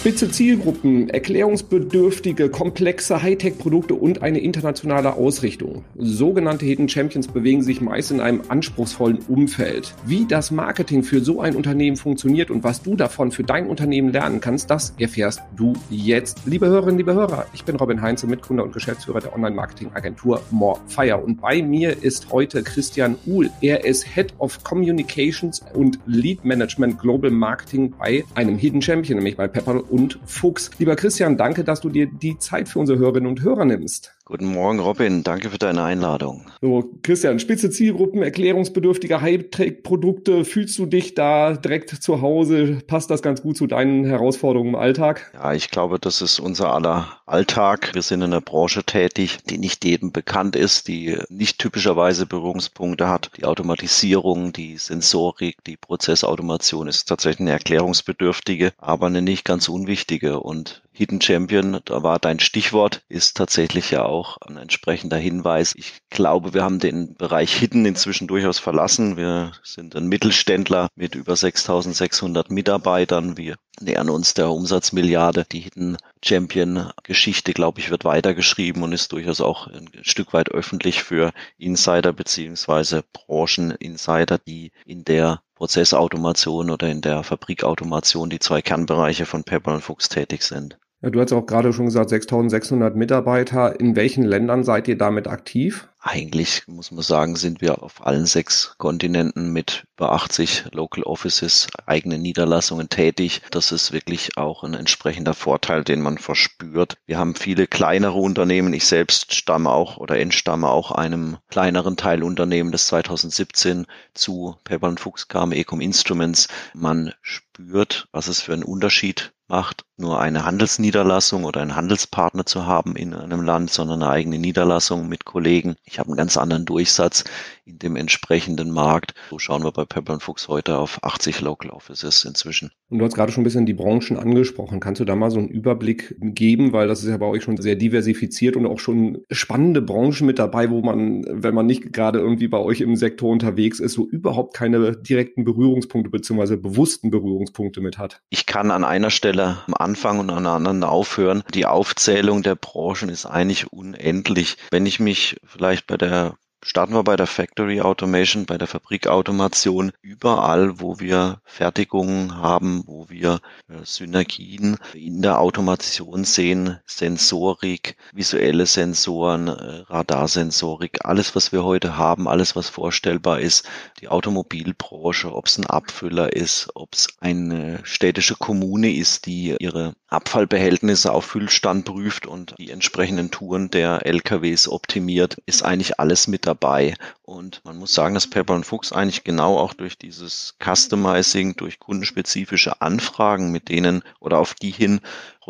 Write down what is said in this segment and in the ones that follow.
Spitze Zielgruppen, erklärungsbedürftige, komplexe Hightech-Produkte und eine internationale Ausrichtung. Sogenannte Hidden Champions bewegen sich meist in einem anspruchsvollen Umfeld. Wie das Marketing für so ein Unternehmen funktioniert und was du davon für dein Unternehmen lernen kannst, das erfährst du jetzt. Liebe Hörerinnen, liebe Hörer, ich bin Robin Heinze, Mitgründer und Geschäftsführer der Online-Marketing-Agentur Morefire und bei mir ist heute Christian Uhl. Er ist Head of Communications und Lead Management Global Marketing bei einem Hidden Champion, nämlich bei Pepper und Fuchs. Lieber Christian, danke, dass du dir die Zeit für unsere Hörerinnen und Hörer nimmst. Guten Morgen, Robin. Danke für deine Einladung. So, Christian, spitze Zielgruppen, erklärungsbedürftige Hightech-Produkte. Fühlst du dich da direkt zu Hause? Passt das ganz gut zu deinen Herausforderungen im Alltag? Ja, ich glaube, das ist unser aller Alltag. Wir sind in einer Branche tätig, die nicht jedem bekannt ist, die nicht typischerweise Berührungspunkte hat. Die Automatisierung, die Sensorik, die Prozessautomation ist tatsächlich eine erklärungsbedürftige, aber eine nicht ganz unwichtige. Und Hidden Champion, da war dein Stichwort, ist tatsächlich ja auch ein entsprechender Hinweis. Ich glaube, wir haben den Bereich Hidden inzwischen durchaus verlassen. Wir sind ein Mittelständler mit über 6600 Mitarbeitern. Wir nähern uns der Umsatzmilliarde. Die Hidden Champion Geschichte, glaube ich, wird weitergeschrieben und ist durchaus auch ein Stück weit öffentlich für Insider beziehungsweise Brancheninsider, die in der Prozessautomation oder in der Fabrikautomation die zwei Kernbereiche von Pepper und Fuchs tätig sind. Ja, du hast auch gerade schon gesagt, 6600 Mitarbeiter. In welchen Ländern seid ihr damit aktiv? Eigentlich muss man sagen, sind wir auf allen sechs Kontinenten mit über 80 Local Offices, eigene Niederlassungen tätig. Das ist wirklich auch ein entsprechender Vorteil, den man verspürt. Wir haben viele kleinere Unternehmen. Ich selbst stamme auch oder entstamme auch einem kleineren Teilunternehmen, das 2017 zu Pepper Fuchs kam, Ecom Instruments. Man spürt, was es für einen Unterschied macht, nur eine Handelsniederlassung oder einen Handelspartner zu haben in einem Land, sondern eine eigene Niederlassung mit Kollegen. Ich habe einen ganz anderen Durchsatz in dem entsprechenden Markt. So schauen wir bei Pepper Fuchs heute auf 80 Local Offices inzwischen. Und du hast gerade schon ein bisschen die Branchen angesprochen. Kannst du da mal so einen Überblick geben, weil das ist ja bei euch schon sehr diversifiziert und auch schon spannende Branchen mit dabei, wo man, wenn man nicht gerade irgendwie bei euch im Sektor unterwegs ist, so überhaupt keine direkten Berührungspunkte beziehungsweise bewussten Berührungspunkte mit hat. Ich kann an einer Stelle am Anfang und an einer anderen aufhören. Die Aufzählung der Branchen ist eigentlich unendlich. Wenn ich mich vielleicht bei der starten wir bei der Factory Automation, bei der Fabrikautomation, überall, wo wir Fertigungen haben, wo wir äh, Synergien in der Automation sehen, Sensorik, visuelle Sensoren, äh, Radarsensorik, alles, was wir heute haben, alles, was vorstellbar ist, die Automobilbranche, ob es ein Abfüller ist, ob es eine städtische Kommune ist, die ihre Abfallbehältnisse auf Füllstand prüft und die entsprechenden Touren der LKWs optimiert, ist eigentlich alles mit dabei. Und man muss sagen, dass Pepper und Fuchs eigentlich genau auch durch dieses Customizing, durch kundenspezifische Anfragen, mit denen oder auf die hin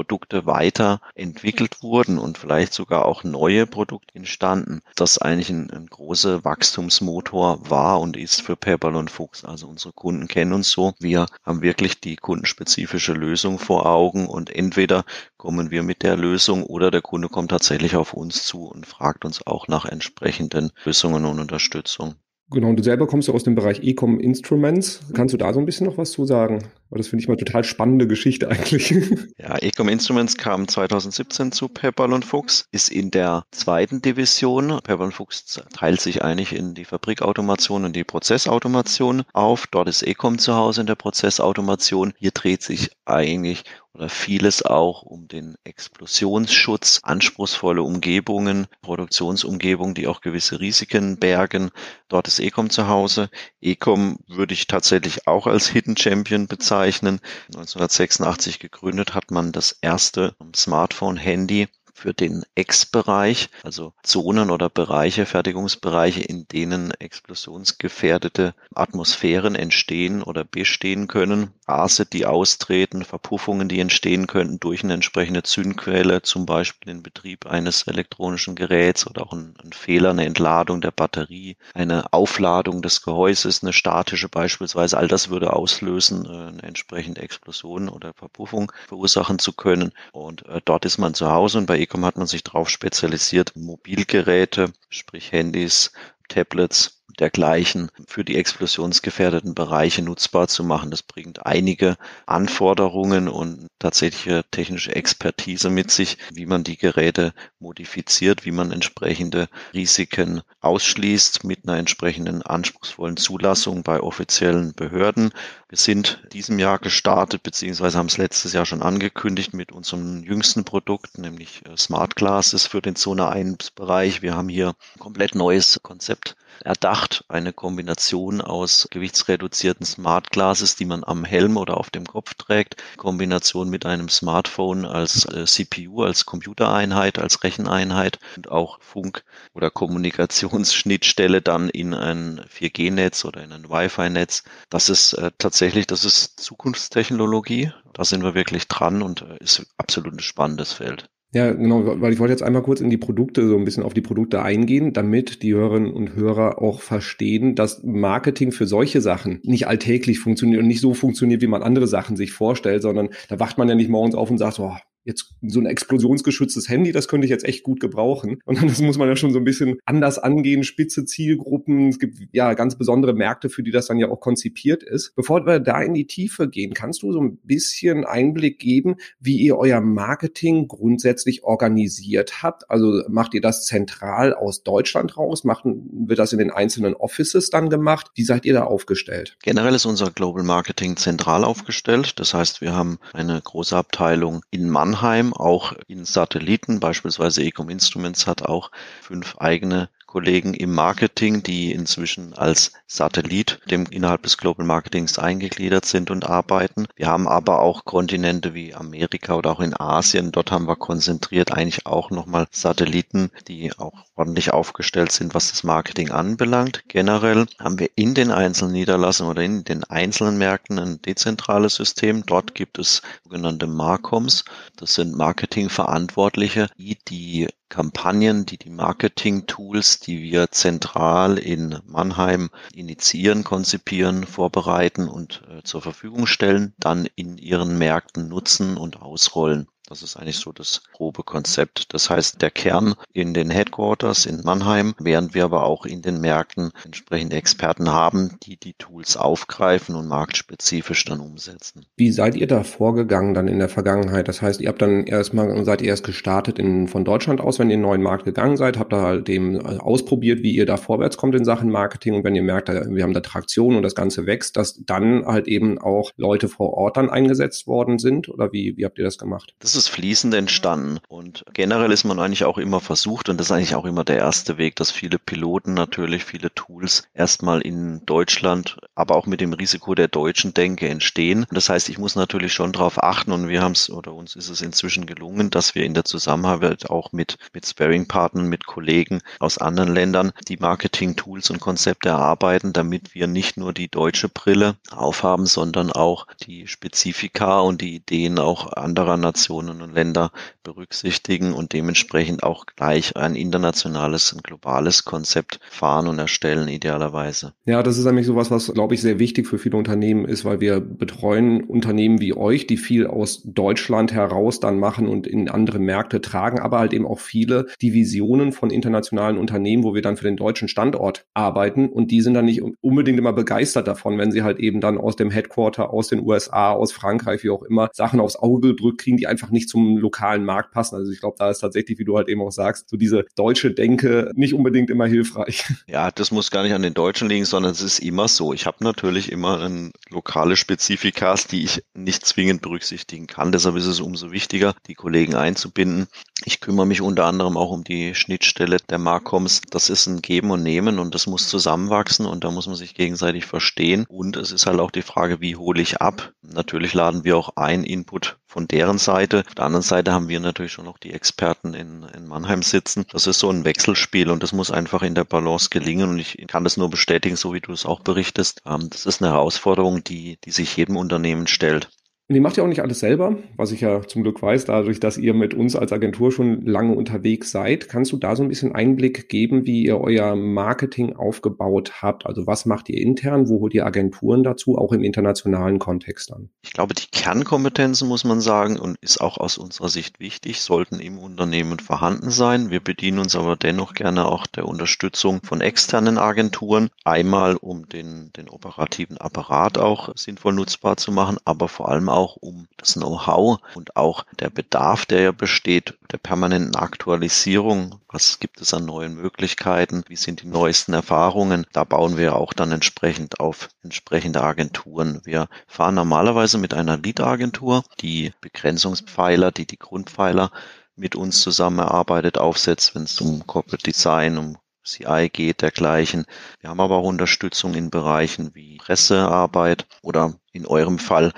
Produkte weiterentwickelt wurden und vielleicht sogar auch neue Produkte entstanden, das eigentlich ein, ein großer Wachstumsmotor war und ist für Pepperl und Fuchs. Also unsere Kunden kennen uns so. Wir haben wirklich die kundenspezifische Lösung vor Augen und entweder kommen wir mit der Lösung oder der Kunde kommt tatsächlich auf uns zu und fragt uns auch nach entsprechenden Lösungen und Unterstützung. Genau, und du selber kommst ja aus dem Bereich Ecom Instruments. Kannst du da so ein bisschen noch was zu sagen? Weil das finde ich mal total spannende Geschichte eigentlich. Ja, Ecom Instruments kam 2017 zu Pepperl und Fuchs, ist in der zweiten Division. Pepperl und Fuchs teilt sich eigentlich in die Fabrikautomation und die Prozessautomation auf. Dort ist Ecom zu Hause in der Prozessautomation. Hier dreht sich eigentlich oder vieles auch um den Explosionsschutz, anspruchsvolle Umgebungen, Produktionsumgebungen, die auch gewisse Risiken bergen. Dort ist Ecom zu Hause. Ecom würde ich tatsächlich auch als Hidden Champion bezeichnen. 1986 gegründet hat man das erste Smartphone-Handy für den X-Bereich, also Zonen oder Bereiche, Fertigungsbereiche, in denen explosionsgefährdete Atmosphären entstehen oder bestehen können. Gase, die austreten, Verpuffungen, die entstehen könnten durch eine entsprechende Zündquelle, zum Beispiel den Betrieb eines elektronischen Geräts oder auch ein, Fehler, eine Entladung der Batterie, eine Aufladung des Gehäuses, eine statische beispielsweise. All das würde auslösen, äh, eine entsprechende Explosion oder Verpuffung verursachen zu können. Und äh, dort ist man zu Hause und bei Ecom hat man sich darauf spezialisiert, Mobilgeräte, sprich Handys, Tablets dergleichen für die explosionsgefährdeten Bereiche nutzbar zu machen. Das bringt einige Anforderungen und tatsächliche technische Expertise mit sich, wie man die Geräte modifiziert, wie man entsprechende Risiken ausschließt mit einer entsprechenden anspruchsvollen Zulassung bei offiziellen Behörden. Wir sind diesem Jahr gestartet, beziehungsweise haben es letztes Jahr schon angekündigt mit unserem jüngsten Produkt, nämlich äh, Smart Glasses für den Zone 1 Bereich. Wir haben hier ein komplett neues Konzept erdacht, eine Kombination aus gewichtsreduzierten Smart Glasses, die man am Helm oder auf dem Kopf trägt, Kombination mit einem Smartphone als äh, CPU, als Computereinheit, als Recheneinheit und auch Funk- oder Kommunikationsschnittstelle dann in ein 4G-Netz oder in ein Wi-Fi-Netz. Das ist äh, tatsächlich, das ist Zukunftstechnologie. Da sind wir wirklich dran und äh, ist absolut ein spannendes Feld. Ja, genau, weil ich wollte jetzt einmal kurz in die Produkte, so ein bisschen auf die Produkte eingehen, damit die Hörerinnen und Hörer auch verstehen, dass Marketing für solche Sachen nicht alltäglich funktioniert und nicht so funktioniert, wie man andere Sachen sich vorstellt, sondern da wacht man ja nicht morgens auf und sagt, oh, jetzt so ein explosionsgeschütztes Handy, das könnte ich jetzt echt gut gebrauchen. Und dann das muss man ja schon so ein bisschen anders angehen, spitze Zielgruppen. Es gibt ja ganz besondere Märkte, für die das dann ja auch konzipiert ist. Bevor wir da in die Tiefe gehen, kannst du so ein bisschen Einblick geben, wie ihr euer Marketing grundsätzlich organisiert habt? Also macht ihr das zentral aus Deutschland raus? Machen wir das in den einzelnen Offices dann gemacht? Wie seid ihr da aufgestellt? Generell ist unser Global Marketing zentral aufgestellt. Das heißt, wir haben eine große Abteilung in Mannheim Mannheim auch in Satelliten, beispielsweise Ecom Instruments hat auch fünf eigene Kollegen im Marketing, die inzwischen als Satellit dem innerhalb des Global Marketings eingegliedert sind und arbeiten. Wir haben aber auch Kontinente wie Amerika oder auch in Asien. Dort haben wir konzentriert eigentlich auch nochmal Satelliten, die auch ordentlich aufgestellt sind, was das Marketing anbelangt. Generell haben wir in den einzelnen Niederlassungen oder in den einzelnen Märkten ein dezentrales System. Dort gibt es sogenannte Marcoms. Das sind Marketingverantwortliche, die die Kampagnen, die die Marketing-Tools, die wir zentral in Mannheim initiieren, konzipieren, vorbereiten und äh, zur Verfügung stellen, dann in ihren Märkten nutzen und ausrollen. Das ist eigentlich so das grobe Konzept. Das heißt, der Kern in den Headquarters in Mannheim, während wir aber auch in den Märkten entsprechende Experten haben, die die Tools aufgreifen und marktspezifisch dann umsetzen. Wie seid ihr da vorgegangen dann in der Vergangenheit? Das heißt, ihr habt dann erstmal, seid ihr erst gestartet in, von Deutschland aus, wenn ihr in den neuen Markt gegangen seid, habt da halt dem äh, ausprobiert, wie ihr da vorwärts kommt in Sachen Marketing und wenn ihr merkt, wir haben da Traktion und das Ganze wächst, dass dann halt eben auch Leute vor Ort dann eingesetzt worden sind oder wie, wie habt ihr das gemacht? Das ist fließend entstanden. Und generell ist man eigentlich auch immer versucht, und das ist eigentlich auch immer der erste Weg, dass viele Piloten natürlich, viele Tools erstmal in Deutschland, aber auch mit dem Risiko der deutschen Denke entstehen. Das heißt, ich muss natürlich schon darauf achten, und wir haben es, oder uns ist es inzwischen gelungen, dass wir in der Zusammenarbeit auch mit, mit Sparing-Partnern, mit Kollegen aus anderen Ländern die Marketing-Tools und Konzepte erarbeiten, damit wir nicht nur die deutsche Brille aufhaben, sondern auch die Spezifika und die Ideen auch anderer Nationen Nationen und Länder berücksichtigen und dementsprechend auch gleich ein internationales, ein globales Konzept fahren und erstellen, idealerweise. Ja, das ist nämlich sowas, was, glaube ich, sehr wichtig für viele Unternehmen ist, weil wir betreuen Unternehmen wie euch, die viel aus Deutschland heraus dann machen und in andere Märkte tragen, aber halt eben auch viele Divisionen von internationalen Unternehmen, wo wir dann für den deutschen Standort arbeiten und die sind dann nicht unbedingt immer begeistert davon, wenn sie halt eben dann aus dem Headquarter, aus den USA, aus Frankreich, wie auch immer, Sachen aufs Auge gedrückt kriegen, die einfach nicht zum lokalen Markt passen. Also ich glaube, da ist tatsächlich, wie du halt eben auch sagst, so diese deutsche Denke nicht unbedingt immer hilfreich. Ja, das muss gar nicht an den Deutschen liegen, sondern es ist immer so. Ich habe natürlich immer ein lokale Spezifikas, die ich nicht zwingend berücksichtigen kann. Deshalb ist es umso wichtiger, die Kollegen einzubinden. Ich kümmere mich unter anderem auch um die Schnittstelle der Marcoms. Das ist ein Geben und Nehmen und das muss zusammenwachsen und da muss man sich gegenseitig verstehen. Und es ist halt auch die Frage, wie hole ich ab? Natürlich laden wir auch ein Input von deren Seite Auf der anderen Seite haben wir natürlich schon noch die Experten in, in Mannheim sitzen. Das ist so ein Wechselspiel und das muss einfach in der Balance gelingen und ich kann das nur bestätigen, so wie du es auch berichtest. Ähm, das ist eine Herausforderung, die, die sich jedem Unternehmen stellt. Und ihr macht ja auch nicht alles selber, was ich ja zum Glück weiß, dadurch, dass ihr mit uns als Agentur schon lange unterwegs seid. Kannst du da so ein bisschen Einblick geben, wie ihr euer Marketing aufgebaut habt? Also was macht ihr intern? Wo holt ihr Agenturen dazu, auch im internationalen Kontext dann? Ich glaube, die Kernkompetenzen, muss man sagen, und ist auch aus unserer Sicht wichtig, sollten im Unternehmen vorhanden sein. Wir bedienen uns aber dennoch gerne auch der Unterstützung von externen Agenturen. Einmal, um den, den operativen Apparat auch sinnvoll nutzbar zu machen, aber vor allem auch auch um das Know-how und auch der Bedarf, der ja besteht, der permanenten Aktualisierung. Was gibt es an neuen Möglichkeiten? Wie sind die neuesten Erfahrungen? Da bauen wir auch dann entsprechend auf entsprechende Agenturen. Wir fahren normalerweise mit einer Lead-Agentur, die Begrenzungspfeiler, die die Grundpfeiler mit uns zusammenarbeitet, aufsetzt, wenn es um Corporate Design, um CI geht, dergleichen. Wir haben aber auch Unterstützung in Bereichen wie Pressearbeit oder in eurem Fall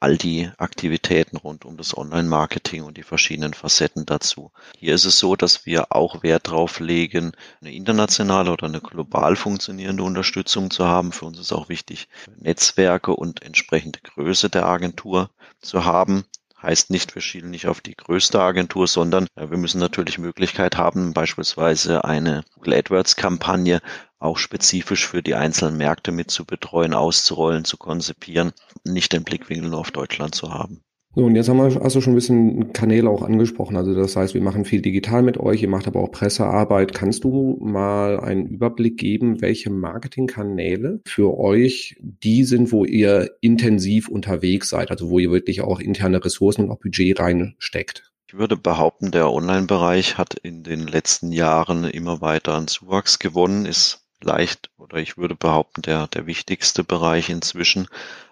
all die Aktivitäten rund um das Online-Marketing und die verschiedenen Facetten dazu. Hier ist es so, dass wir auch Wert darauf legen, eine internationale oder eine global funktionierende Unterstützung zu haben. Für uns ist auch wichtig, Netzwerke und entsprechende Größe der Agentur zu haben. Heißt nicht, wir schielen nicht auf die größte Agentur, sondern ja, wir müssen natürlich Möglichkeit haben, beispielsweise eine Google AdWords Kampagne auch spezifisch für die einzelnen Märkte mit zu betreuen, auszurollen, zu konzipieren, nicht den Blickwinkel nur auf Deutschland zu haben. So, und jetzt haben wir also schon ein bisschen Kanäle auch angesprochen. Also das heißt, wir machen viel digital mit euch, ihr macht aber auch Pressearbeit. Kannst du mal einen Überblick geben, welche Marketingkanäle für euch die sind, wo ihr intensiv unterwegs seid, also wo ihr wirklich auch interne Ressourcen und auch Budget reinsteckt? Ich würde behaupten, der Online-Bereich hat in den letzten Jahren immer weiter an Zuwachs gewonnen, ist leicht oder ich würde behaupten, der, der wichtigste Bereich inzwischen.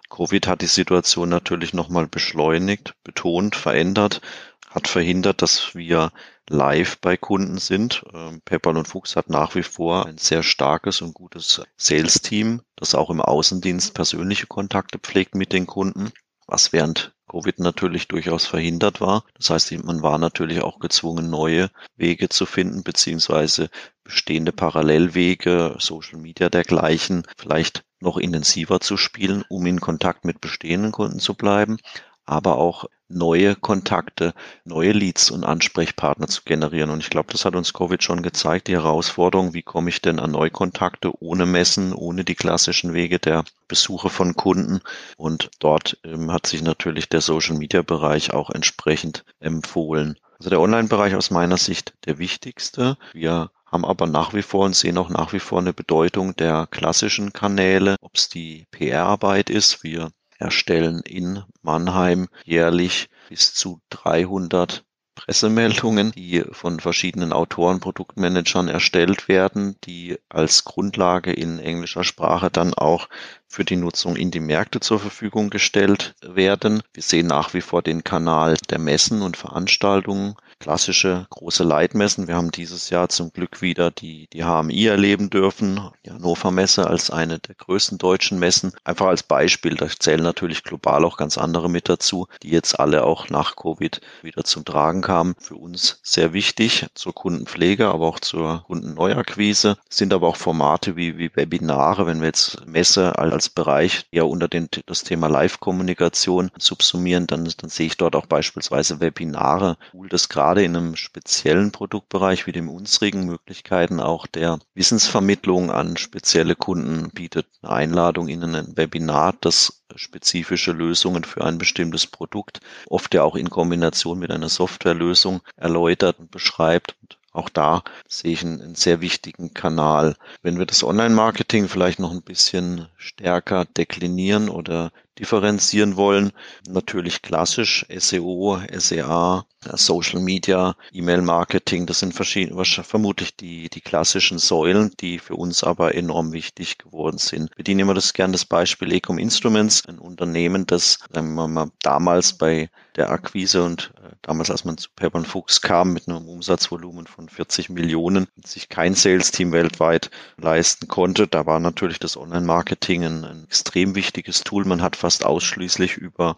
Covid hat die Situation natürlich nochmal beschleunigt, betont, verändert, hat verhindert, dass wir live bei Kunden sind. Ähm, PayPal und Fuchs hat nach wie vor ein sehr starkes und gutes Sales-Team, das auch im Außendienst persönliche Kontakte pflegt mit den Kunden, was während Covid natürlich durchaus verhindert war. Das heißt, man war natürlich auch gezwungen, neue Wege zu finden, beziehungsweise bestehende Parallelwege, Social Media dergleichen, vielleicht noch intensiver zu spielen, um in Kontakt mit bestehenden Kunden zu bleiben, aber auch neue Kontakte, neue Leads und Ansprechpartner zu generieren. Und ich glaube, das hat uns Covid schon gezeigt, die Herausforderung, wie komme ich denn an Neukontakte ohne Messen, ohne die klassischen Wege der Besuche von Kunden. Und dort ähm, hat sich natürlich der Social-Media-Bereich auch entsprechend empfohlen. Also der Online-Bereich aus meiner Sicht der wichtigste. Wir haben aber nach wie vor und sehen auch nach wie vor eine Bedeutung der klassischen Kanäle, ob es die PR-Arbeit ist. Wir erstellen in Mannheim jährlich bis zu 300 Pressemeldungen, die von verschiedenen Autoren, Produktmanagern erstellt werden, die als Grundlage in englischer Sprache dann auch für die Nutzung in die Märkte zur Verfügung gestellt werden. Wir sehen nach wie vor den Kanal der Messen und Veranstaltungen, klassische große Leitmessen. Wir haben dieses Jahr zum Glück wieder die, die HMI erleben dürfen, die Hannover Messe als eine der größten deutschen Messen. Einfach als Beispiel, da zählen natürlich global auch ganz andere mit dazu, die jetzt alle auch nach Covid wieder zum Tragen kamen. Für uns sehr wichtig zur Kundenpflege, aber auch zur Kundenneuakquise. Sind aber auch Formate wie, wie Webinare, wenn wir jetzt Messe als als Bereich ja unter den, das Thema Live-Kommunikation subsumieren, dann, dann sehe ich dort auch beispielsweise Webinare, das gerade in einem speziellen Produktbereich wie dem unsrigen Möglichkeiten auch der Wissensvermittlung an spezielle Kunden bietet. Eine Einladung in ein Webinar, das spezifische Lösungen für ein bestimmtes Produkt, oft ja auch in Kombination mit einer Softwarelösung erläutert und beschreibt. Und auch da sehe ich einen, einen sehr wichtigen Kanal. Wenn wir das Online-Marketing vielleicht noch ein bisschen stärker deklinieren oder differenzieren wollen. Natürlich klassisch SEO, SEA, Social Media, E-Mail-Marketing, das sind vermutlich die, die klassischen Säulen, die für uns aber enorm wichtig geworden sind. Wir dienen immer das gern das Beispiel Ecom Instruments, ein Unternehmen, das sagen wir mal, damals bei der Akquise und äh, damals, als man zu Pepper Fuchs kam mit einem Umsatzvolumen von 40 Millionen, sich kein Sales-Team weltweit leisten konnte. Da war natürlich das Online-Marketing ein, ein extrem wichtiges Tool. Man hat fast ausschließlich über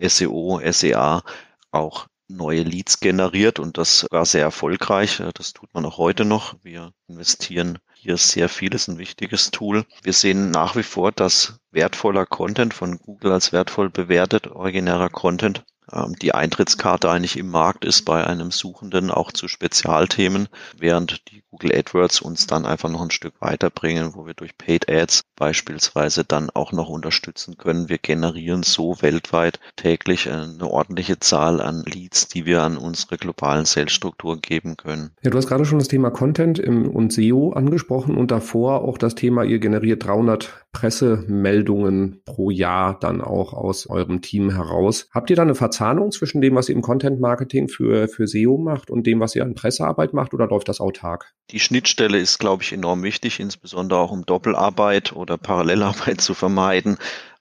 SEO, SEA auch neue Leads generiert und das war sehr erfolgreich. Das tut man auch heute noch. Wir investieren hier sehr viel, ist ein wichtiges Tool. Wir sehen nach wie vor, dass wertvoller Content von Google als wertvoll bewertet, originärer Content die Eintrittskarte eigentlich im Markt ist bei einem Suchenden auch zu Spezialthemen, während die Google AdWords uns dann einfach noch ein Stück weiterbringen, wo wir durch Paid Ads beispielsweise dann auch noch unterstützen können. Wir generieren so weltweit täglich eine ordentliche Zahl an Leads, die wir an unsere globalen Sales-Strukturen geben können. Ja, du hast gerade schon das Thema Content und SEO angesprochen und davor auch das Thema, ihr generiert 300 Pressemeldungen pro Jahr dann auch aus eurem Team heraus. Habt ihr da eine Verzahnung zwischen dem, was ihr im Content Marketing für, für SEO macht und dem, was ihr an Pressearbeit macht oder läuft das autark? Die Schnittstelle ist, glaube ich, enorm wichtig, insbesondere auch um Doppelarbeit oder Parallelarbeit zu vermeiden.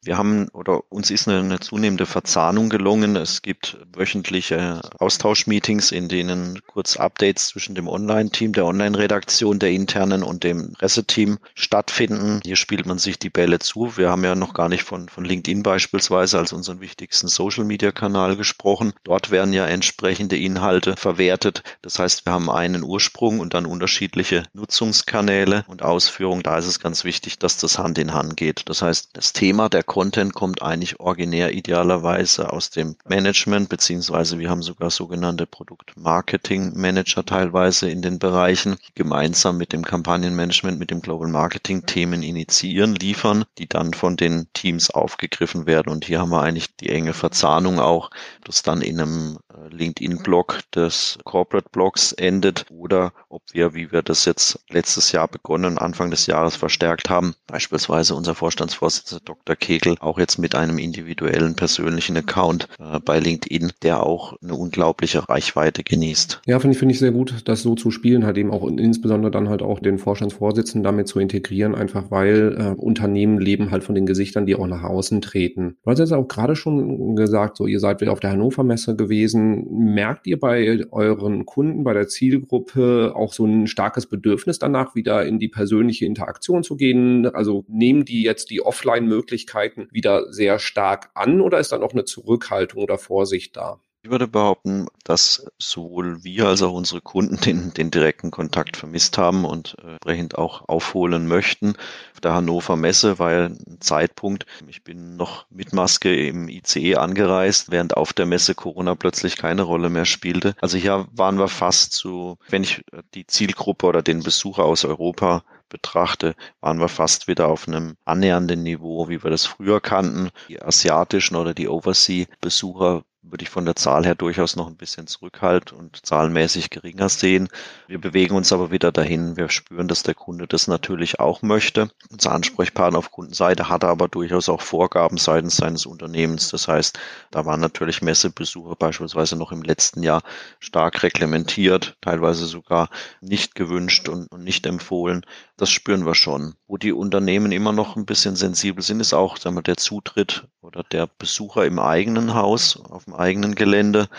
Wir haben oder uns ist eine, eine, zunehmende Verzahnung gelungen. Es gibt wöchentliche Austauschmeetings, in denen kurz Updates zwischen dem Online-Team, der Online-Redaktion, der internen und dem Presseteam stattfinden. Hier spielt man sich die Bälle zu. Wir haben ja noch gar nicht von, von LinkedIn beispielsweise als unseren wichtigsten Social-Media-Kanal gesprochen. Dort werden ja entsprechende Inhalte verwertet. Das heißt, wir haben einen Ursprung und dann unterschiedliche Nutzungskanäle und Ausführungen. Da ist es ganz wichtig, dass das Hand in Hand geht. Das heißt, das Thema der Content kommt eigentlich originär idealerweise aus dem Management, beziehungsweise wir haben sogar sogenannte Produkt-Marketing-Manager teilweise in den Bereichen, die gemeinsam mit dem Kampagnenmanagement, mit dem Global Marketing Themen initiieren, liefern, die dann von den Teams aufgegriffen werden. Und hier haben wir eigentlich die enge Verzahnung auch, das dann in einem äh, LinkedIn-Blog des Corporate-Blogs endet oder ob wir, wie wir das jetzt letztes Jahr begonnen, Anfang des Jahres verstärkt haben, beispielsweise unser Vorstandsvorsitzender Dr. Kegel Artikel, auch jetzt mit einem individuellen persönlichen Account äh, bei LinkedIn, der auch eine unglaubliche Reichweite genießt. Ja, finde ich, finde ich sehr gut, das so zu spielen, halt eben auch insbesondere dann halt auch den Vorstandsvorsitzenden damit zu integrieren, einfach weil äh, Unternehmen leben halt von den Gesichtern, die auch nach außen treten. Du hast jetzt auch gerade schon gesagt, so ihr seid wieder auf der Hannover Messe gewesen. Merkt ihr bei euren Kunden, bei der Zielgruppe auch so ein starkes Bedürfnis danach, wieder in die persönliche Interaktion zu gehen? Also nehmen die jetzt die Offline-Möglichkeiten Märkten wieder sehr stark an oder ist dann auch eine Zurückhaltung oder Vorsicht da? Ich würde behaupten, dass sowohl wir als auch unsere Kunden den, den direkten Kontakt vermisst haben und äh, entsprechend auch aufholen möchten. Auf der Hannover Messe war ja ein Zeitpunkt, ich bin noch mit Maske im ICE angereist, während auf der Messe Corona plötzlich keine Rolle mehr spielte. Also hier waren wir fast so, wenn ich die Zielgruppe oder den Besucher aus Europa betrachte, waren wir fast wieder auf einem annähernden Niveau, wie wir das früher kannten. Die asiatischen oder die Oversea-Besucher würde ich von der Zahl her durchaus noch ein bisschen zurückhalten und zahlenmäßig geringer sehen. Wir bewegen uns aber wieder dahin. Wir spüren, dass der Kunde das natürlich auch möchte. Unser Ansprechpartner auf Kundenseite hatte aber durchaus auch Vorgaben seitens seines Unternehmens. Das heißt, da waren natürlich Messebesuche beispielsweise noch im letzten Jahr stark reglementiert, teilweise sogar nicht gewünscht und, und nicht empfohlen. Das spüren wir schon. Wo die Unternehmen immer noch ein bisschen sensibel sind, ist auch sagen wir, der Zutritt oder der Besucher im eigenen Haus, auf dem eigenen Gelände.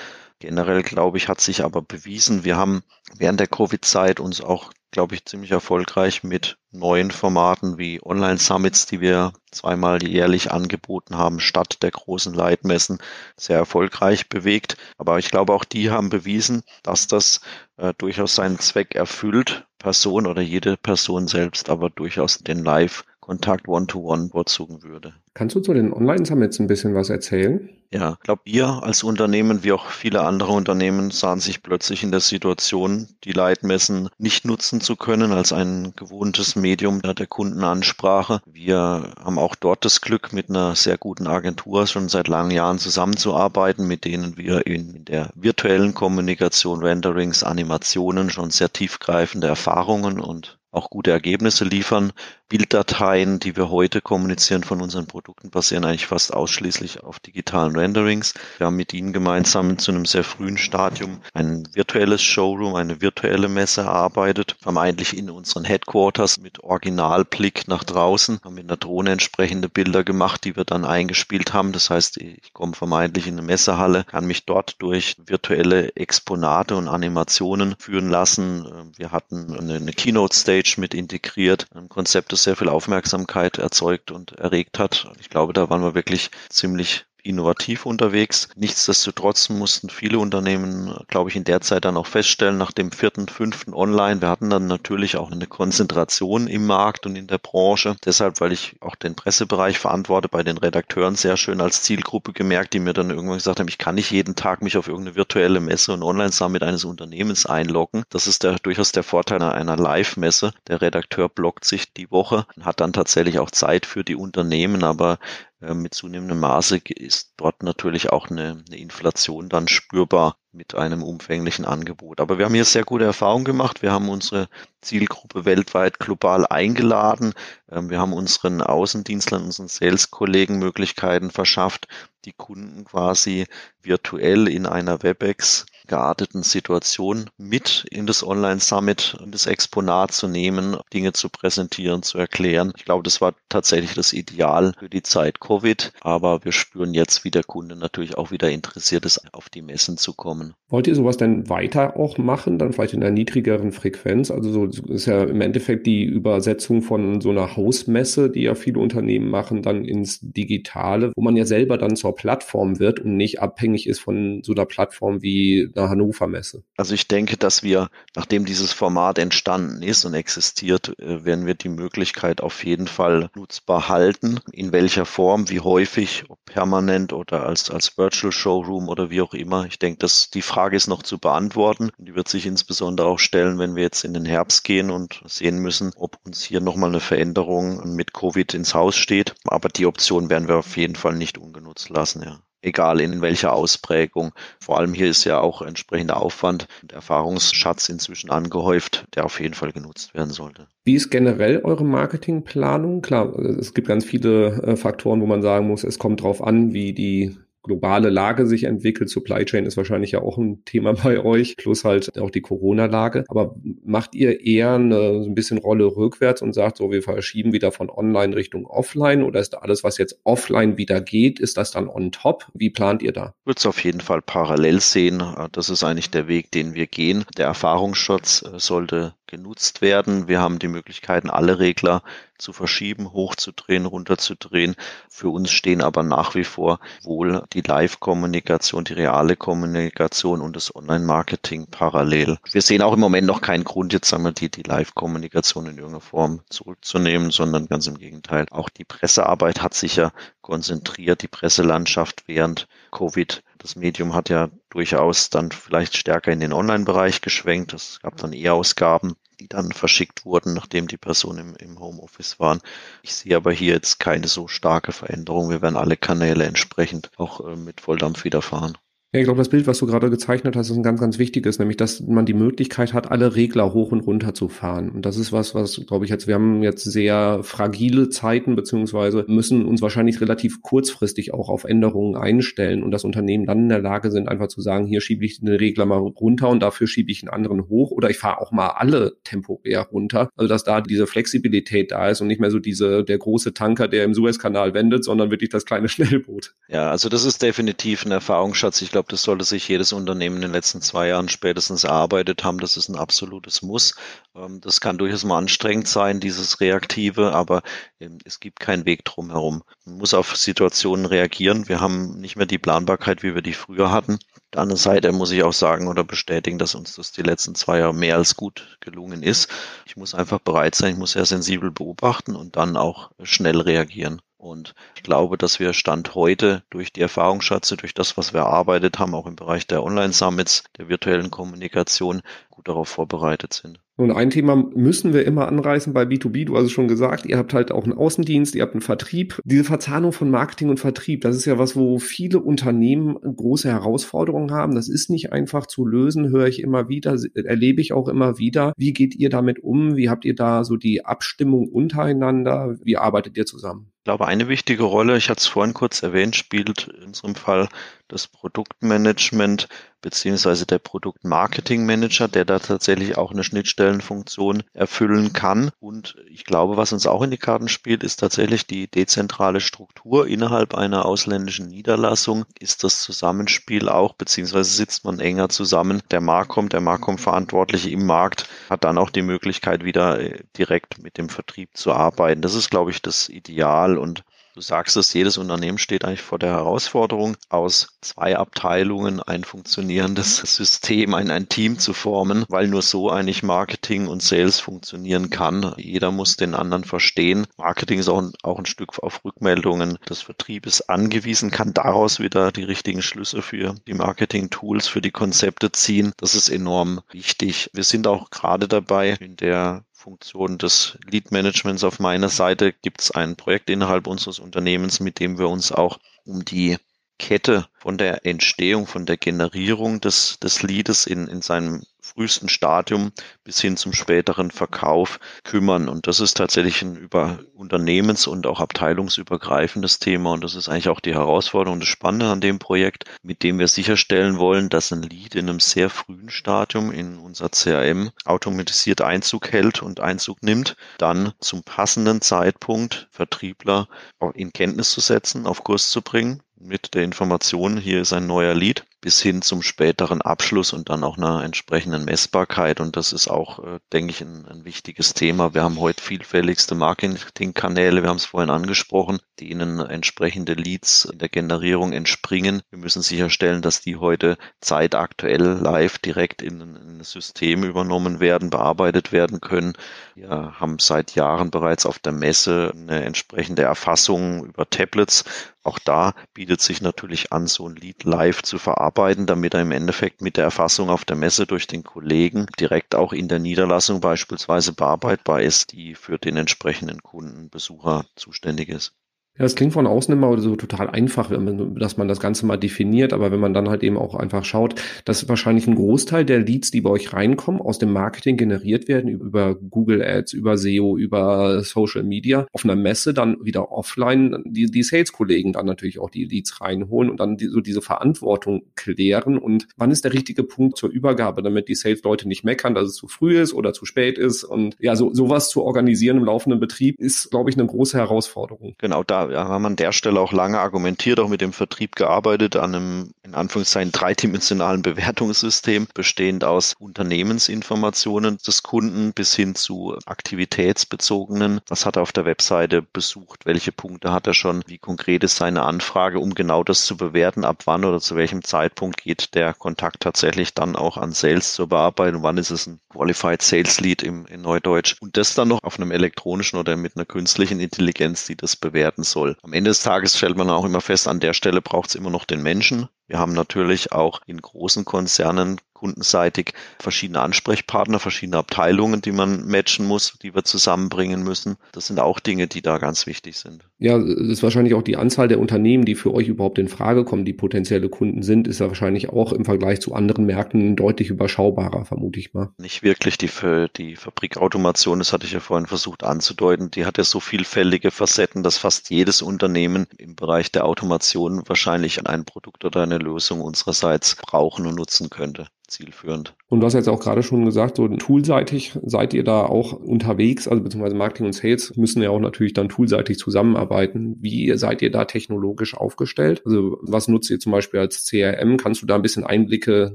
Generell, glaube ich, hat sich aber bewiesen, wir haben während der Covid-Zeit uns auch, glaube ich, ziemlich erfolgreich mit neuen Formaten wie Online-Summits, die wir zweimal jährlich angeboten haben, statt der großen Leitmessen, sehr erfolgreich bewegt. Aber ich glaube, auch die haben bewiesen, dass das äh, durchaus seinen Zweck erfüllt, Person oder jede Person selbst aber durchaus den Live Kontakt One-to-One bevorzugen würde. Kannst du zu den Online-Summits ein bisschen was erzählen? Ja, ich glaube, wir als Unternehmen, wie auch viele andere Unternehmen, sahen sich plötzlich in der Situation, die Leitmessen nicht nutzen zu können als ein gewohntes Medium der Kundenansprache. Wir haben auch dort das Glück, mit einer sehr guten Agentur schon seit langen Jahren zusammenzuarbeiten, mit denen wir in der virtuellen Kommunikation, Renderings, Animationen schon sehr tiefgreifende Erfahrungen und auch gute Ergebnisse liefern. Bilddateien, die wir heute kommunizieren von unseren Produkten, basieren eigentlich fast ausschließlich auf digitalen Renderings. Wir haben mit ihnen gemeinsam zu einem sehr frühen Stadium ein virtuelles Showroom, eine virtuelle Messe erarbeitet, vermeintlich in unseren Headquarters mit Originalblick nach draußen, haben mit einer Drohne entsprechende Bilder gemacht, die wir dann eingespielt haben. Das heißt, ich komme vermeintlich in eine Messehalle, kann mich dort durch virtuelle Exponate und Animationen führen lassen. Wir hatten eine Keynote-Stage mit integriert, ein Konzept, sehr viel Aufmerksamkeit erzeugt und erregt hat. Ich glaube, da waren wir wirklich ziemlich innovativ unterwegs. Nichtsdestotrotz mussten viele Unternehmen, glaube ich, in der Zeit dann auch feststellen, nach dem vierten, fünften Online, wir hatten dann natürlich auch eine Konzentration im Markt und in der Branche. Deshalb, weil ich auch den Pressebereich verantworte, bei den Redakteuren sehr schön als Zielgruppe gemerkt, die mir dann irgendwann gesagt haben, ich kann nicht jeden Tag mich auf irgendeine virtuelle Messe und Online-Summit eines Unternehmens einloggen. Das ist der, durchaus der Vorteil einer Live-Messe. Der Redakteur blockt sich die Woche und hat dann tatsächlich auch Zeit für die Unternehmen, aber mit zunehmendem Maße ist dort natürlich auch eine, eine, Inflation dann spürbar mit einem umfänglichen Angebot. Aber wir haben hier sehr gute Erfahrungen gemacht. Wir haben unsere Zielgruppe weltweit global eingeladen. Ähm, wir haben unseren Außendienstlern, unseren Sales-Kollegen Möglichkeiten verschafft, die Kunden quasi virtuell in einer WebEx gearteten Situation mit in das Online-Summit, in das Exponat zu nehmen, Dinge zu präsentieren, zu erklären. Ich glaube, das war tatsächlich das Ideal für die Zeit Covid, aber wir spüren jetzt, wie der Kunde natürlich auch wieder interessiert ist, auf die Messen zu kommen. Wollt ihr sowas denn weiter auch machen, dann vielleicht in einer niedrigeren Frequenz? Also so ist ja im Endeffekt die Übersetzung von so einer Hausmesse, die ja viele Unternehmen machen, dann ins Digitale, wo man ja selber dann zur Plattform wird und nicht abhängig ist von so einer Plattform wie einer Hannover Messe. Also ich denke, dass wir, nachdem dieses Format entstanden ist und existiert, äh, werden wir die Möglichkeit auf jeden Fall nutzbar halten. In welcher Form, wie häufig, ob permanent oder als, als Virtual Showroom oder wie auch immer. Ich denke, die Frage ist noch zu beantworten. Die wird sich insbesondere auch stellen, wenn wir jetzt in den Herbst gehen und sehen müssen, ob uns hier nochmal eine Veränderung mit Covid ins Haus steht. Aber die Option werden wir auf jeden Fall nicht ungenutzt lassen, ja egal in welcher Ausprägung. Vor allem hier ist ja auch entsprechender Aufwand und Erfahrungsschatz inzwischen angehäuft, der auf jeden Fall genutzt werden sollte. Wie ist generell eure Marketingplanung? Klar, es gibt ganz viele äh, Faktoren, wo man sagen muss, es kommt drauf an, wie die globale Lage sich entwickelt. Supply Chain ist wahrscheinlich ja auch ein Thema bei euch, plus halt auch die Corona-Lage. Aber macht ihr eher eine, so ein bisschen Rolle rückwärts und sagt so, wir verschieben wieder von online Richtung offline oder ist alles, was jetzt offline wieder geht, ist das dann on top? Wie plant ihr da? Würde es auf jeden Fall parallel sehen. Das ist eigentlich der Weg, den wir gehen. Der Erfahrungsschutz äh, sollte genutzt werden. Wir haben die Möglichkeiten, alle Regler zu verschieben, hochzudrehen, runterzudrehen. Für uns stehen aber nach wie vor wohl die Live-Kommunikation, die reale Kommunikation und das Online-Marketing parallel. Wir sehen auch im Moment noch keinen Grund, jetzt sagen wir, die, die Live-Kommunikation in irgendeiner Form zurückzunehmen, sondern ganz im Gegenteil. Auch die Pressearbeit hat sich ja konzentriert, die Presselandschaft während Covid das Medium hat ja durchaus dann vielleicht stärker in den Online-Bereich geschwenkt. Es gab dann E-Ausgaben, die dann verschickt wurden, nachdem die Personen im, im Homeoffice waren. Ich sehe aber hier jetzt keine so starke Veränderung. Wir werden alle Kanäle entsprechend auch äh, mit Volldampf wieder fahren. Ja, ich glaube, das Bild, was du gerade gezeichnet hast, ist ein ganz, ganz wichtiges, nämlich, dass man die Möglichkeit hat, alle Regler hoch und runter zu fahren. Und das ist was, was, glaube ich, jetzt, wir haben jetzt sehr fragile Zeiten, beziehungsweise müssen uns wahrscheinlich relativ kurzfristig auch auf Änderungen einstellen und das Unternehmen dann in der Lage sind, einfach zu sagen, hier schiebe ich den Regler mal runter und dafür schiebe ich einen anderen hoch oder ich fahre auch mal alle temporär runter. Also, dass da diese Flexibilität da ist und nicht mehr so diese, der große Tanker, der im Suezkanal wendet, sondern wirklich das kleine Schnellboot. Ja, also das ist definitiv ein Erfahrungsschatz. Ich glaube, das sollte sich jedes Unternehmen in den letzten zwei Jahren spätestens erarbeitet haben. Das ist ein absolutes Muss. Ähm, das kann durchaus mal anstrengend sein, dieses Reaktive, aber ähm, es gibt keinen Weg drum herum. Man muss auf Situationen reagieren. Wir haben nicht mehr die Planbarkeit, wie wir die früher hatten. Auf der anderen Seite muss ich auch sagen oder bestätigen, dass uns das die letzten zwei Jahre mehr als gut gelungen ist. Ich muss einfach bereit sein, ich muss sehr sensibel beobachten und dann auch schnell reagieren. Und ich glaube, dass wir Stand heute durch die Erfahrungsschatze, durch das, was wir erarbeitet haben, auch im Bereich der Online-Summits, der virtuellen Kommunikation, gut darauf vorbereitet sind. Und ein Thema müssen wir immer anreißen bei B2B. Du hast es schon gesagt, ihr habt halt auch einen Außendienst, ihr habt einen Vertrieb. Diese Verzahnung von Marketing und Vertrieb, das ist ja was, wo viele Unternehmen große Herausforderungen haben. Das ist nicht einfach zu lösen, höre ich immer wieder, erlebe ich auch immer wieder. Wie geht ihr damit um? Wie habt ihr da so die Abstimmung untereinander? Wie arbeitet ihr zusammen? Ich glaube, eine wichtige Rolle, ich hatte es vorhin kurz erwähnt, spielt in unserem Fall das Produktmanagement beziehungsweise der Produktmarketingmanager, der da tatsächlich auch eine Schnittstellenfunktion erfüllen kann. Und ich glaube, was uns auch in die Karten spielt, ist tatsächlich die dezentrale Struktur innerhalb einer ausländischen Niederlassung. Ist das Zusammenspiel auch, beziehungsweise sitzt man enger zusammen. Der Markom, der Markom-Verantwortliche im Markt hat dann auch die Möglichkeit, wieder äh, direkt mit dem Vertrieb zu arbeiten. Das ist, glaube ich, das Ideal und Du sagst es, jedes Unternehmen steht eigentlich vor der Herausforderung, aus zwei Abteilungen ein funktionierendes System, ein, ein Team zu formen, weil nur so eigentlich Marketing und Sales funktionieren kann. Jeder muss den anderen verstehen. Marketing ist auch ein, auch ein Stück auf Rückmeldungen des Vertriebes angewiesen, kann daraus wieder die richtigen Schlüsse für die Marketing-Tools, für die Konzepte ziehen. Das ist enorm wichtig. Wir sind auch gerade dabei, in der Funktion des Lead Managements auf meiner Seite. Gibt es ein Projekt innerhalb unseres Unternehmens, mit dem wir uns auch um die Kette von der Entstehung, von der Generierung des, des Leads in, in seinem frühesten Stadium bis hin zum späteren Verkauf kümmern. Und das ist tatsächlich ein über unternehmens- und auch abteilungsübergreifendes Thema. Und das ist eigentlich auch die Herausforderung das Spannende an dem Projekt, mit dem wir sicherstellen wollen, dass ein Lead in einem sehr frühen Stadium in unser CRM automatisiert Einzug hält und Einzug nimmt, dann zum passenden Zeitpunkt Vertriebler in Kenntnis zu setzen, auf Kurs zu bringen mit der Information, hier ist ein neuer Lead bis hin zum späteren Abschluss und dann auch einer entsprechenden Messbarkeit. Und das ist auch, äh, denke ich, ein, ein, wichtiges Thema. Wir haben heute vielfältigste Marketingkanäle, wir haben es vorhin angesprochen, die ihnen entsprechende Leads in der Generierung entspringen. Wir müssen sicherstellen, dass die heute zeitaktuell live direkt in, in das System übernommen werden, bearbeitet werden können. Wir haben seit Jahren bereits auf der Messe eine entsprechende Erfassung über Tablets. Auch da bietet sich natürlich an, so ein Lead live zu verarbeiten, damit er im Endeffekt mit der Erfassung auf der Messe durch den Kollegen direkt auch in der Niederlassung beispielsweise bearbeitbar ist, die für den entsprechenden Kundenbesucher zuständig ist. Ja, das klingt von außen immer so total einfach, dass man das Ganze mal definiert, aber wenn man dann halt eben auch einfach schaut, dass wahrscheinlich ein Großteil der Leads, die bei euch reinkommen, aus dem Marketing generiert werden, über Google Ads, über SEO, über Social Media, auf einer Messe dann wieder offline die, die Sales-Kollegen dann natürlich auch die Leads reinholen und dann die, so diese Verantwortung klären und wann ist der richtige Punkt zur Übergabe, damit die Sales-Leute nicht meckern, dass es zu früh ist oder zu spät ist und ja, so sowas zu organisieren im laufenden Betrieb ist, glaube ich, eine große Herausforderung. Genau, da haben an der Stelle auch lange argumentiert, auch mit dem Vertrieb gearbeitet, an einem in Anführungszeichen dreidimensionalen Bewertungssystem, bestehend aus Unternehmensinformationen des Kunden bis hin zu aktivitätsbezogenen. Was hat er auf der Webseite besucht? Welche Punkte hat er schon? Wie konkret ist seine Anfrage, um genau das zu bewerten? Ab wann oder zu welchem Zeitpunkt geht der Kontakt tatsächlich dann auch an Sales zur Bearbeitung? Wann ist es ein Qualified Sales Lead im, in Neudeutsch? Und das dann noch auf einem elektronischen oder mit einer künstlichen Intelligenz, die das bewerten soll soll. Am Ende des Tages stellt man auch immer fest, an der Stelle braucht es immer noch den Menschen. Wir haben natürlich auch in großen Konzernen kundenseitig verschiedene Ansprechpartner, verschiedene Abteilungen, die man matchen muss, die wir zusammenbringen müssen. Das sind auch Dinge, die da ganz wichtig sind. Ja, das ist wahrscheinlich auch die Anzahl der Unternehmen, die für euch überhaupt in Frage kommen, die potenzielle Kunden sind, ist ja wahrscheinlich auch im Vergleich zu anderen Märkten deutlich überschaubarer, vermute ich mal. Nicht wirklich die, für die Fabrikautomation, das hatte ich ja vorhin versucht anzudeuten, die hat ja so vielfältige Facetten, dass fast jedes Unternehmen im Bereich der Automation wahrscheinlich ein Produkt oder eine Lösung unsererseits brauchen und nutzen könnte zielführend. Und du hast jetzt auch gerade schon gesagt, so toolseitig seid ihr da auch unterwegs, also beziehungsweise Marketing und Sales müssen ja auch natürlich dann toolseitig zusammenarbeiten. Wie seid ihr da technologisch aufgestellt? Also was nutzt ihr zum Beispiel als CRM? Kannst du da ein bisschen Einblicke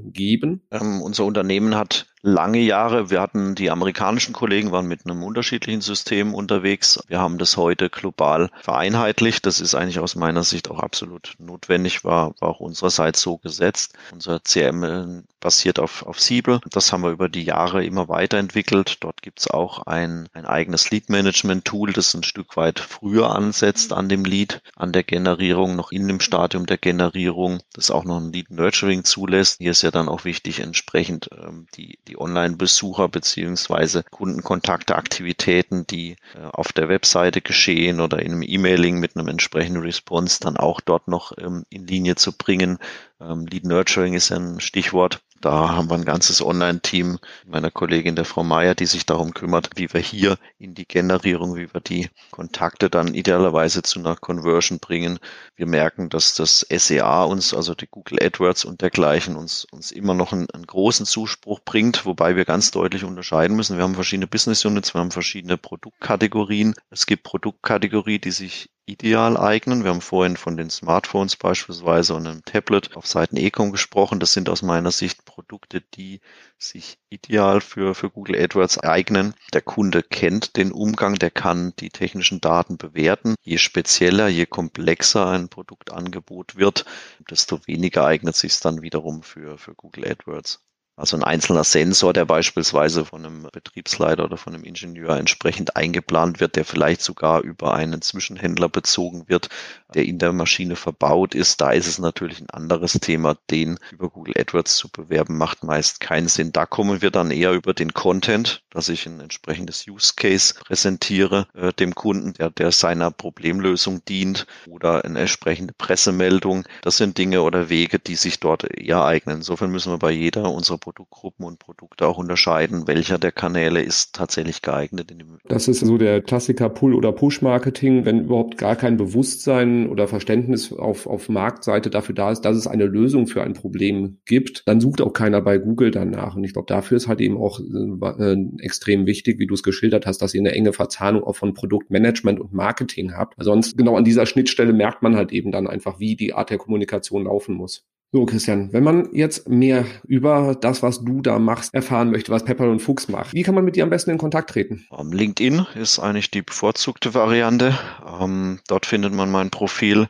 geben? Ähm, unser Unternehmen hat lange Jahre. Wir hatten die amerikanischen Kollegen waren mit einem unterschiedlichen System unterwegs. Wir haben das heute global vereinheitlicht. Das ist eigentlich aus meiner Sicht auch absolut notwendig, war, war auch unsererseits so gesetzt. Unser CRM basiert auf, auf Siebel. Das haben wir über die Jahre immer weiterentwickelt. Dort gibt es auch ein, ein eigenes Lead-Management-Tool, das ein Stück weit früher ansetzt an dem Lead, an der Generierung, noch in dem Stadium der Generierung, das auch noch ein Lead-Nurturing zulässt. Hier ist ja dann auch wichtig, entsprechend ähm, die, die die Online-Besucher beziehungsweise Kundenkontakte, Aktivitäten, die äh, auf der Webseite geschehen oder in einem E-Mailing mit einem entsprechenden Response dann auch dort noch ähm, in Linie zu bringen. Ähm, Lead Nurturing ist ein Stichwort. Da haben wir ein ganzes Online-Team meiner Kollegin, der Frau Meier, die sich darum kümmert, wie wir hier in die Generierung, wie wir die Kontakte dann idealerweise zu einer Conversion bringen. Wir merken, dass das SEA uns, also die Google AdWords und dergleichen, uns, uns immer noch einen, einen großen Zuspruch bringt, wobei wir ganz deutlich unterscheiden müssen. Wir haben verschiedene Business Units, wir haben verschiedene Produktkategorien. Es gibt Produktkategorien, die sich ideal eignen. Wir haben vorhin von den Smartphones beispielsweise und einem Tablet auf Seiten Ecom gesprochen. Das sind aus meiner Sicht Produkte, die sich ideal für, für Google AdWords eignen. Der Kunde kennt den Umgang, der kann die technischen Daten bewerten. Je spezieller, je komplexer ein Produktangebot wird, desto weniger eignet sich es dann wiederum für, für Google AdWords. Also ein einzelner Sensor, der beispielsweise von einem Betriebsleiter oder von einem Ingenieur entsprechend eingeplant wird, der vielleicht sogar über einen Zwischenhändler bezogen wird, der in der Maschine verbaut ist. Da ist es natürlich ein anderes Thema. Den über Google AdWords zu bewerben, macht meist keinen Sinn. Da kommen wir dann eher über den Content, dass ich ein entsprechendes Use Case präsentiere äh, dem Kunden, der, der seiner Problemlösung dient oder eine entsprechende Pressemeldung. Das sind Dinge oder Wege, die sich dort eher eignen. Insofern müssen wir bei jeder unserer Produktgruppen und Produkte auch unterscheiden, welcher der Kanäle ist tatsächlich geeignet. das ist so der Klassiker Pull- oder Push-Marketing, wenn überhaupt gar kein Bewusstsein oder Verständnis auf, auf Marktseite dafür da ist, dass es eine Lösung für ein Problem gibt, dann sucht auch keiner bei Google danach. Und ich glaube, dafür ist halt eben auch äh, extrem wichtig, wie du es geschildert hast, dass ihr eine enge Verzahnung auch von Produktmanagement und Marketing habt. Sonst genau an dieser Schnittstelle merkt man halt eben dann einfach, wie die Art der Kommunikation laufen muss. So, Christian, wenn man jetzt mehr über das, was du da machst, erfahren möchte, was Pepper und Fuchs macht, wie kann man mit dir am besten in Kontakt treten? Um, ähm, LinkedIn ist eigentlich die bevorzugte Variante. Um, ähm, dort findet man mein Profil,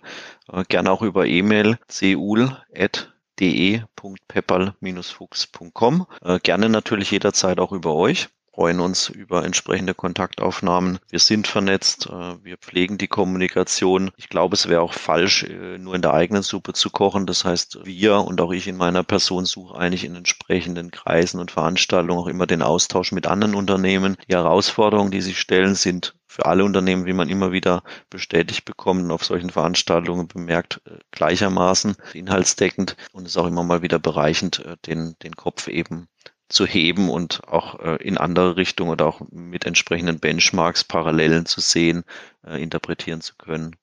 uh, gerne auch über E-Mail, ceul.de.pepperl-fuchs.com. Uh, gerne natürlich jederzeit auch über euch freuen uns über entsprechende Kontaktaufnahmen. Wir sind vernetzt, äh, wir pflegen die Kommunikation. Ich glaube, es wäre auch falsch, äh, nur in der eigenen Suppe zu kochen. Das heißt, wir und auch ich in meiner Person suche eigentlich in entsprechenden Kreisen und Veranstaltungen auch immer den Austausch mit anderen Unternehmen. Die Herausforderungen, die sich stellen, sind für alle Unternehmen, wie man immer wieder bestätigt bekommt und auf solchen Veranstaltungen bemerkt, äh, gleichermaßen inhaltsdeckend und ist auch immer mal wieder bereichend, den, den Kopf eben zu heben und auch äh, in andere Richtungen oder auch mit entsprechenden Benchmarks Parallelen zu sehen, äh, interpretieren zu können.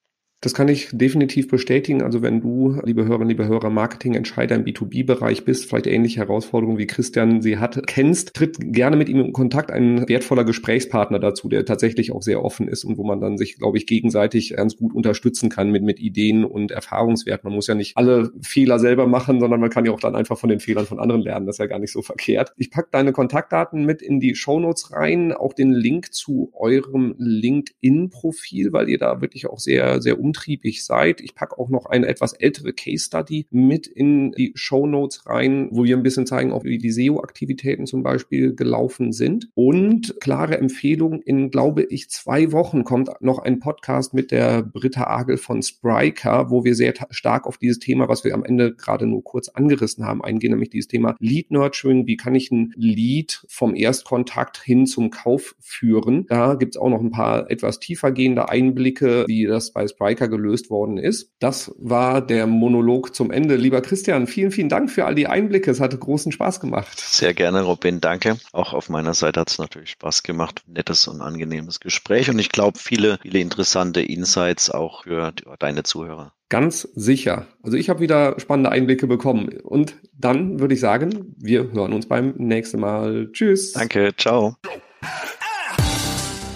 Das kann ich definitiv bestätigen. Also wenn du, liebe Hörerinnen, liebe Hörer, Marketingentscheider im B2B-Bereich bist, vielleicht ähnliche Herausforderungen wie Christian sie hat, kennst, tritt gerne mit ihm in Kontakt. Ein wertvoller Gesprächspartner dazu, der tatsächlich auch sehr offen ist und wo man dann sich, glaube ich, gegenseitig ganz gut unterstützen kann mit, mit Ideen und Erfahrungswerten. Man muss ja nicht alle Fehler selber machen, sondern man kann ja auch dann einfach von den Fehlern von anderen lernen. Das ist ja gar nicht so verkehrt. Ich pack deine Kontaktdaten mit in die Shownotes rein, auch den Link zu eurem LinkedIn-Profil, weil ihr da wirklich auch sehr, sehr um umtriebig seid. Ich packe auch noch eine etwas ältere Case Study mit in die Show Notes rein, wo wir ein bisschen zeigen, auch wie die SEO-Aktivitäten zum Beispiel gelaufen sind. Und klare Empfehlung, in, glaube ich, zwei Wochen kommt noch ein Podcast mit der Britta Agel von Spriker, wo wir sehr stark auf dieses Thema, was wir am Ende gerade nur kurz angerissen haben, eingehen, nämlich dieses Thema Lead Nurturing. Wie kann ich ein Lead vom Erstkontakt hin zum Kauf führen? Da gibt es auch noch ein paar etwas tiefer gehende Einblicke, wie das bei Spriker Striker gelöst worden ist. Das war der Monolog zum Ende. Lieber Christian, vielen, vielen Dank für all die Einblicke. Es hatte großen Spaß gemacht. Sehr gerne, Robin. Danke. Auch auf meiner Seite hat es natürlich Spaß gemacht. Nettes und angenehmes Gespräch. Und ich glaube, viele, viele interessante Insights auch für deine Zuhörer. Ganz sicher. Also ich habe wieder spannende Einblicke bekommen. Und dann würde ich sagen, wir hören uns beim nächsten Mal. Tschüss. Danke. Ciao.